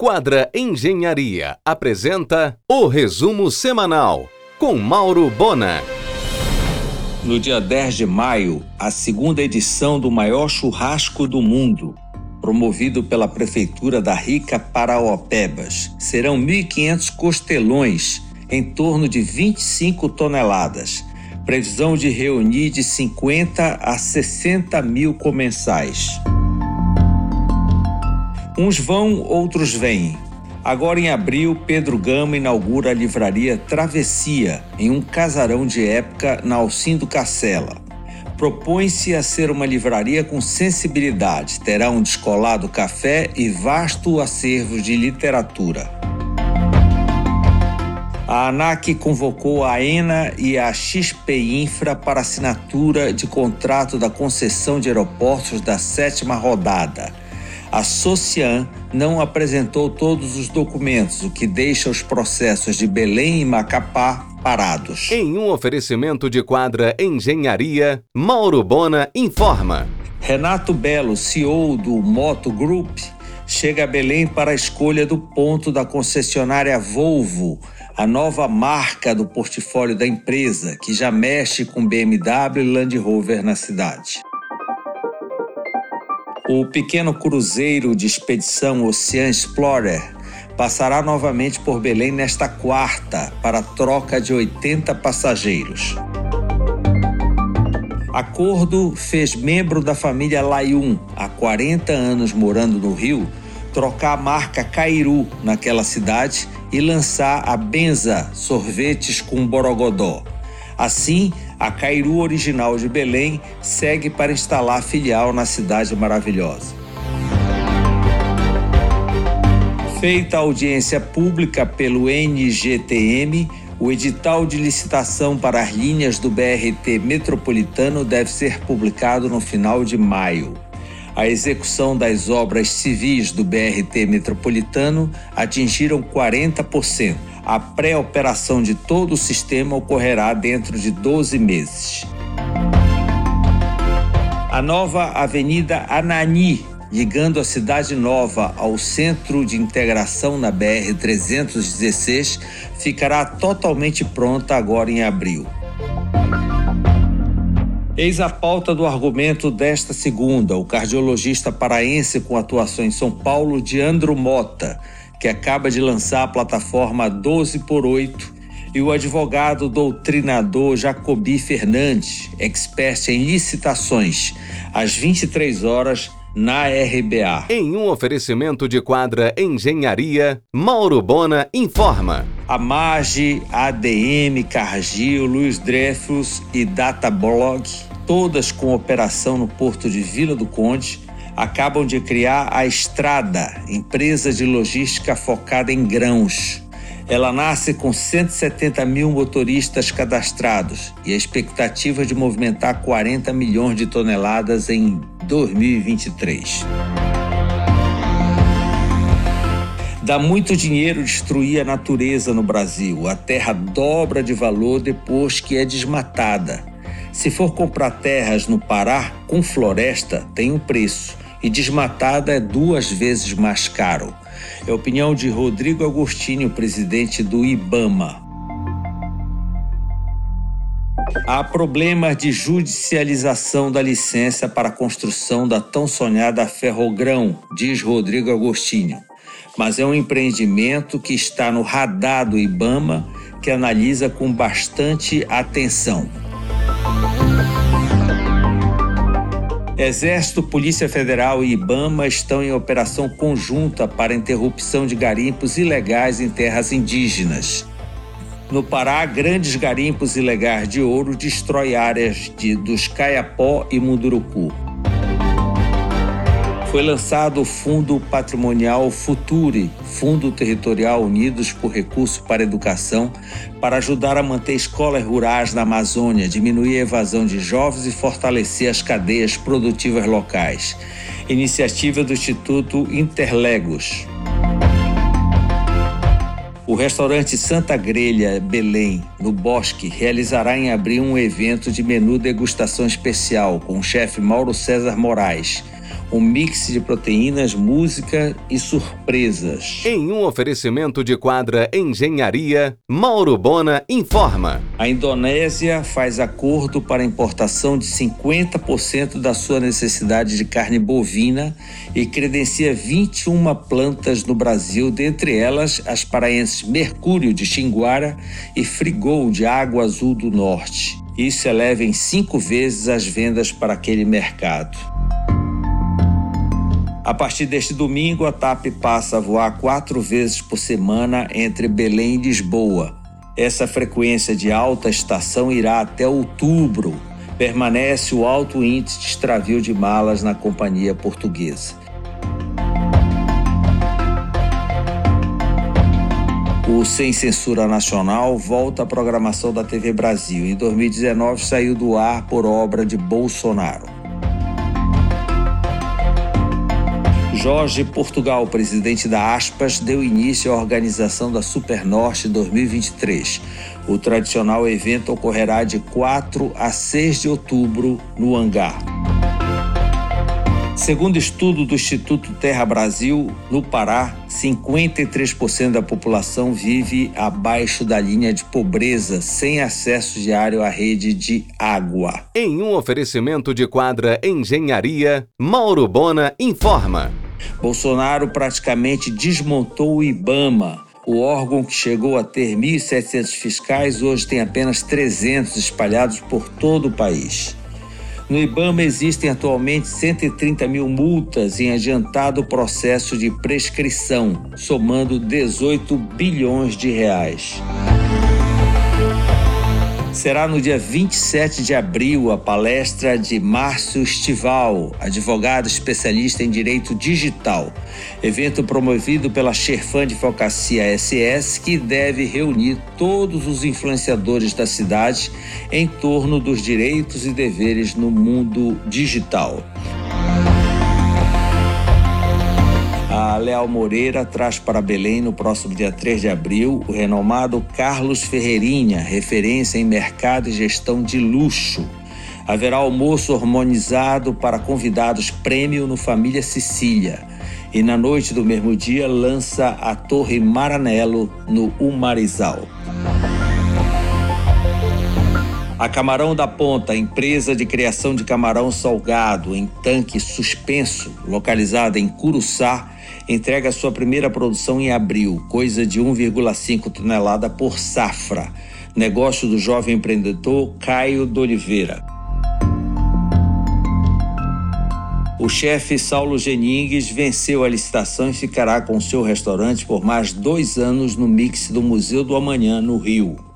Quadra Engenharia apresenta o resumo semanal com Mauro Bona. No dia 10 de maio, a segunda edição do maior churrasco do mundo, promovido pela Prefeitura da Rica Paraopebas. Serão 1.500 costelões, em torno de 25 toneladas. Previsão de reunir de 50 a 60 mil comensais. Uns vão, outros vêm. Agora em abril, Pedro Gama inaugura a livraria Travessia, em um casarão de época na Alcindo Cacela. Propõe-se a ser uma livraria com sensibilidade, terá um descolado café e vasto acervo de literatura. A ANAC convocou a ENA e a XP Infra para assinatura de contrato da concessão de aeroportos da sétima rodada a Socian não apresentou todos os documentos, o que deixa os processos de Belém e Macapá parados. Em um oferecimento de quadra Engenharia, Mauro Bona informa. Renato Belo, CEO do Moto Group, chega a Belém para a escolha do ponto da concessionária Volvo, a nova marca do portfólio da empresa, que já mexe com BMW e Land Rover na cidade. O pequeno cruzeiro de expedição Ocean Explorer passará novamente por Belém nesta quarta para troca de 80 passageiros. Acordo fez membro da família Layun, há 40 anos morando no Rio, trocar a marca Cairu naquela cidade e lançar a Benza sorvetes com borogodó. Assim, a Cairu original de Belém segue para instalar filial na cidade maravilhosa. Feita a audiência pública pelo NGTM, o edital de licitação para as linhas do BRT metropolitano deve ser publicado no final de maio. A execução das obras civis do BRT metropolitano atingiram 40% a pré-operação de todo o sistema ocorrerá dentro de 12 meses. A nova Avenida Anani, ligando a Cidade Nova ao Centro de Integração na BR-316, ficará totalmente pronta agora em abril. Eis a pauta do argumento desta segunda, o cardiologista paraense com atuação em São Paulo, Diandro Mota, que acaba de lançar a plataforma 12 por 8, e o advogado doutrinador Jacobi Fernandes, expert em licitações, às 23 horas na RBA. Em um oferecimento de quadra Engenharia, Mauro Bona informa. A MAGE, ADM, Cargill, Luiz Dreyfus e Datablog, todas com operação no porto de Vila do Conde, acabam de criar a Estrada, empresa de logística focada em grãos. Ela nasce com 170 mil motoristas cadastrados e a expectativa de movimentar 40 milhões de toneladas em 2023. Dá muito dinheiro destruir a natureza no Brasil. A terra dobra de valor depois que é desmatada. Se for comprar terras no Pará com floresta, tem um preço e desmatada é duas vezes mais caro. É a opinião de Rodrigo Agostinho, presidente do IBAMA. Há problemas de judicialização da licença para a construção da tão sonhada Ferrogrão, diz Rodrigo Agostinho. Mas é um empreendimento que está no radar do IBAMA, que analisa com bastante atenção. Exército, Polícia Federal e IBAMA estão em operação conjunta para interrupção de garimpos ilegais em terras indígenas. No Pará, grandes garimpos ilegais de ouro destrói áreas de, dos Caiapó e Munduruku foi lançado o Fundo Patrimonial Future, Fundo Territorial Unidos por Recurso para Educação, para ajudar a manter escolas rurais na Amazônia, diminuir a evasão de jovens e fortalecer as cadeias produtivas locais. Iniciativa do Instituto Interlegos. O restaurante Santa Grelha Belém, no Bosque, realizará em abril um evento de menu degustação especial com o chefe Mauro César Moraes um mix de proteínas, música e surpresas. Em um oferecimento de quadra Engenharia, Mauro Bona informa. A Indonésia faz acordo para importação de 50% da sua necessidade de carne bovina e credencia 21 plantas no Brasil, dentre elas as paraenses Mercúrio de Xinguara e Frigol de Água Azul do Norte. Isso eleva em cinco vezes as vendas para aquele mercado. A partir deste domingo, a TAP passa a voar quatro vezes por semana entre Belém e Lisboa. Essa frequência de alta estação irá até outubro. Permanece o alto índice de extravio de malas na companhia portuguesa. O Sem Censura Nacional volta à programação da TV Brasil. Em 2019 saiu do ar por obra de Bolsonaro. Jorge Portugal, presidente da Aspas, deu início à organização da Supernorte 2023. O tradicional evento ocorrerá de 4 a 6 de outubro no hangar. Segundo estudo do Instituto Terra Brasil, no Pará, 53% da população vive abaixo da linha de pobreza, sem acesso diário à rede de água. Em um oferecimento de quadra Engenharia, Mauro Bona informa. Bolsonaro praticamente desmontou o IBAMA. O órgão que chegou a ter 1.700 fiscais hoje tem apenas 300 espalhados por todo o país. No IBAMA existem atualmente 130 mil multas em adiantado processo de prescrição, somando 18 bilhões de reais. Será no dia 27 de abril a palestra de Márcio Estival, advogado especialista em direito digital. Evento promovido pela Sherfan Advocacia SS, que deve reunir todos os influenciadores da cidade em torno dos direitos e deveres no mundo digital. A Leal Moreira traz para Belém, no próximo dia 3 de abril, o renomado Carlos Ferreirinha, referência em mercado e gestão de luxo. Haverá almoço harmonizado para convidados prêmio no Família Sicília. E na noite do mesmo dia lança a Torre Maranello no Umarizal. A Camarão da Ponta, empresa de criação de camarão salgado em tanque suspenso, localizada em Curuçá, entrega sua primeira produção em abril, coisa de 1,5 tonelada por safra. Negócio do jovem empreendedor Caio de Oliveira. O chefe Saulo Geningues venceu a licitação e ficará com seu restaurante por mais dois anos no mix do Museu do Amanhã, no Rio.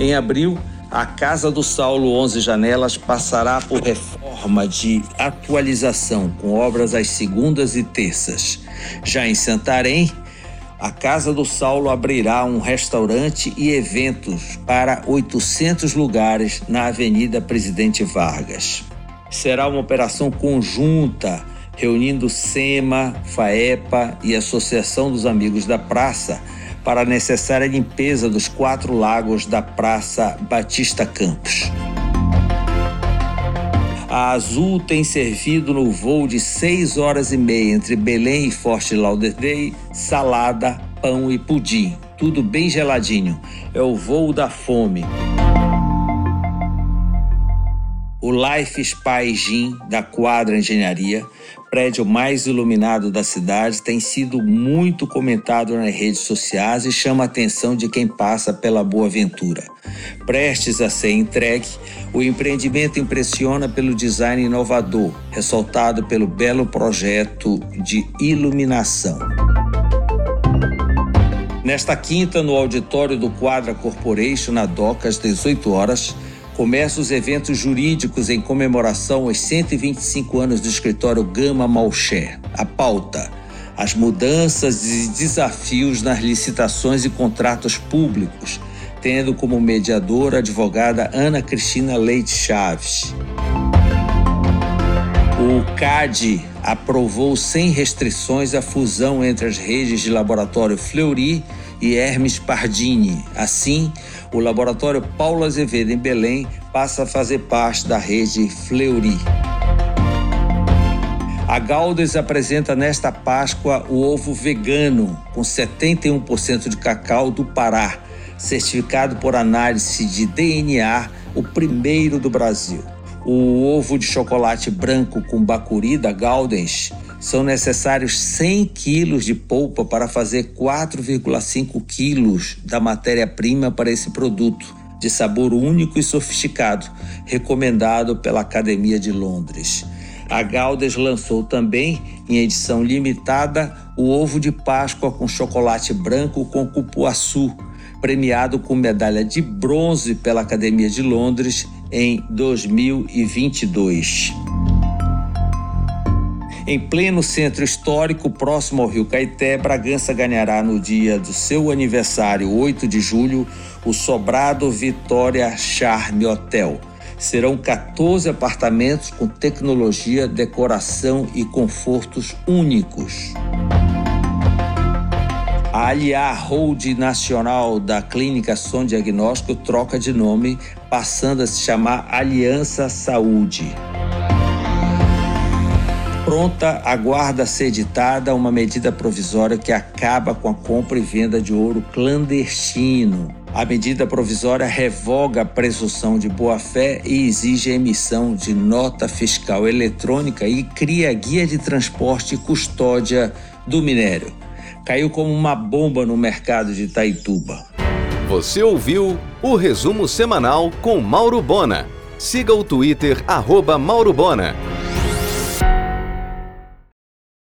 Em abril, a Casa do Saulo 11 Janelas passará por reforma de atualização, com obras às segundas e terças. Já em Santarém, a Casa do Saulo abrirá um restaurante e eventos para 800 lugares na Avenida Presidente Vargas. Será uma operação conjunta reunindo SEMA, FAEPA e Associação dos Amigos da Praça para a necessária limpeza dos quatro lagos da Praça Batista Campos. A Azul tem servido no voo de 6 horas e meia entre Belém e Forte Lauderdale salada, pão e pudim. Tudo bem geladinho. É o voo da fome. O Life Spa Gin da Quadra Engenharia prédio mais iluminado da cidade, tem sido muito comentado nas redes sociais e chama a atenção de quem passa pela Boa Ventura. Prestes a ser entregue, o empreendimento impressiona pelo design inovador, ressaltado pelo belo projeto de iluminação. Nesta quinta, no auditório do Quadra Corporation, na DOCA, às 18 horas, começam os eventos jurídicos em comemoração aos 125 anos do escritório Gama Malcher. A pauta: as mudanças e desafios nas licitações e contratos públicos, tendo como mediadora a advogada Ana Cristina Leite Chaves. O CAD aprovou sem restrições a fusão entre as redes de laboratório Fleury e Hermes Pardini. Assim, o laboratório Paulo Azevedo em Belém passa a fazer parte da rede Fleury. A Galdes apresenta nesta Páscoa o ovo vegano, com 71% de cacau do Pará, certificado por análise de DNA, o primeiro do Brasil. O ovo de chocolate branco com bacuri da Galdens são necessários 100 quilos de polpa para fazer 4,5 quilos da matéria-prima para esse produto, de sabor único e sofisticado, recomendado pela Academia de Londres. A Galdes lançou também, em edição limitada, o ovo de Páscoa com chocolate branco com cupuaçu, premiado com medalha de bronze pela Academia de Londres em 2022. Em pleno centro histórico, próximo ao Rio Caeté, Bragança ganhará no dia do seu aniversário, 8 de julho, o Sobrado Vitória Charme Hotel Serão 14 apartamentos com tecnologia, decoração e confortos únicos. A Aliar Hold Nacional da Clínica Som Diagnóstico troca de nome, passando a se chamar Aliança Saúde. Pronta, aguarda ser editada uma medida provisória que acaba com a compra e venda de ouro clandestino. A medida provisória revoga a presunção de boa-fé e exige a emissão de nota fiscal eletrônica e cria guia de transporte e custódia do minério. Caiu como uma bomba no mercado de Itaituba. Você ouviu o resumo semanal com Mauro Bona. Siga o Twitter, arroba Mauro Bona.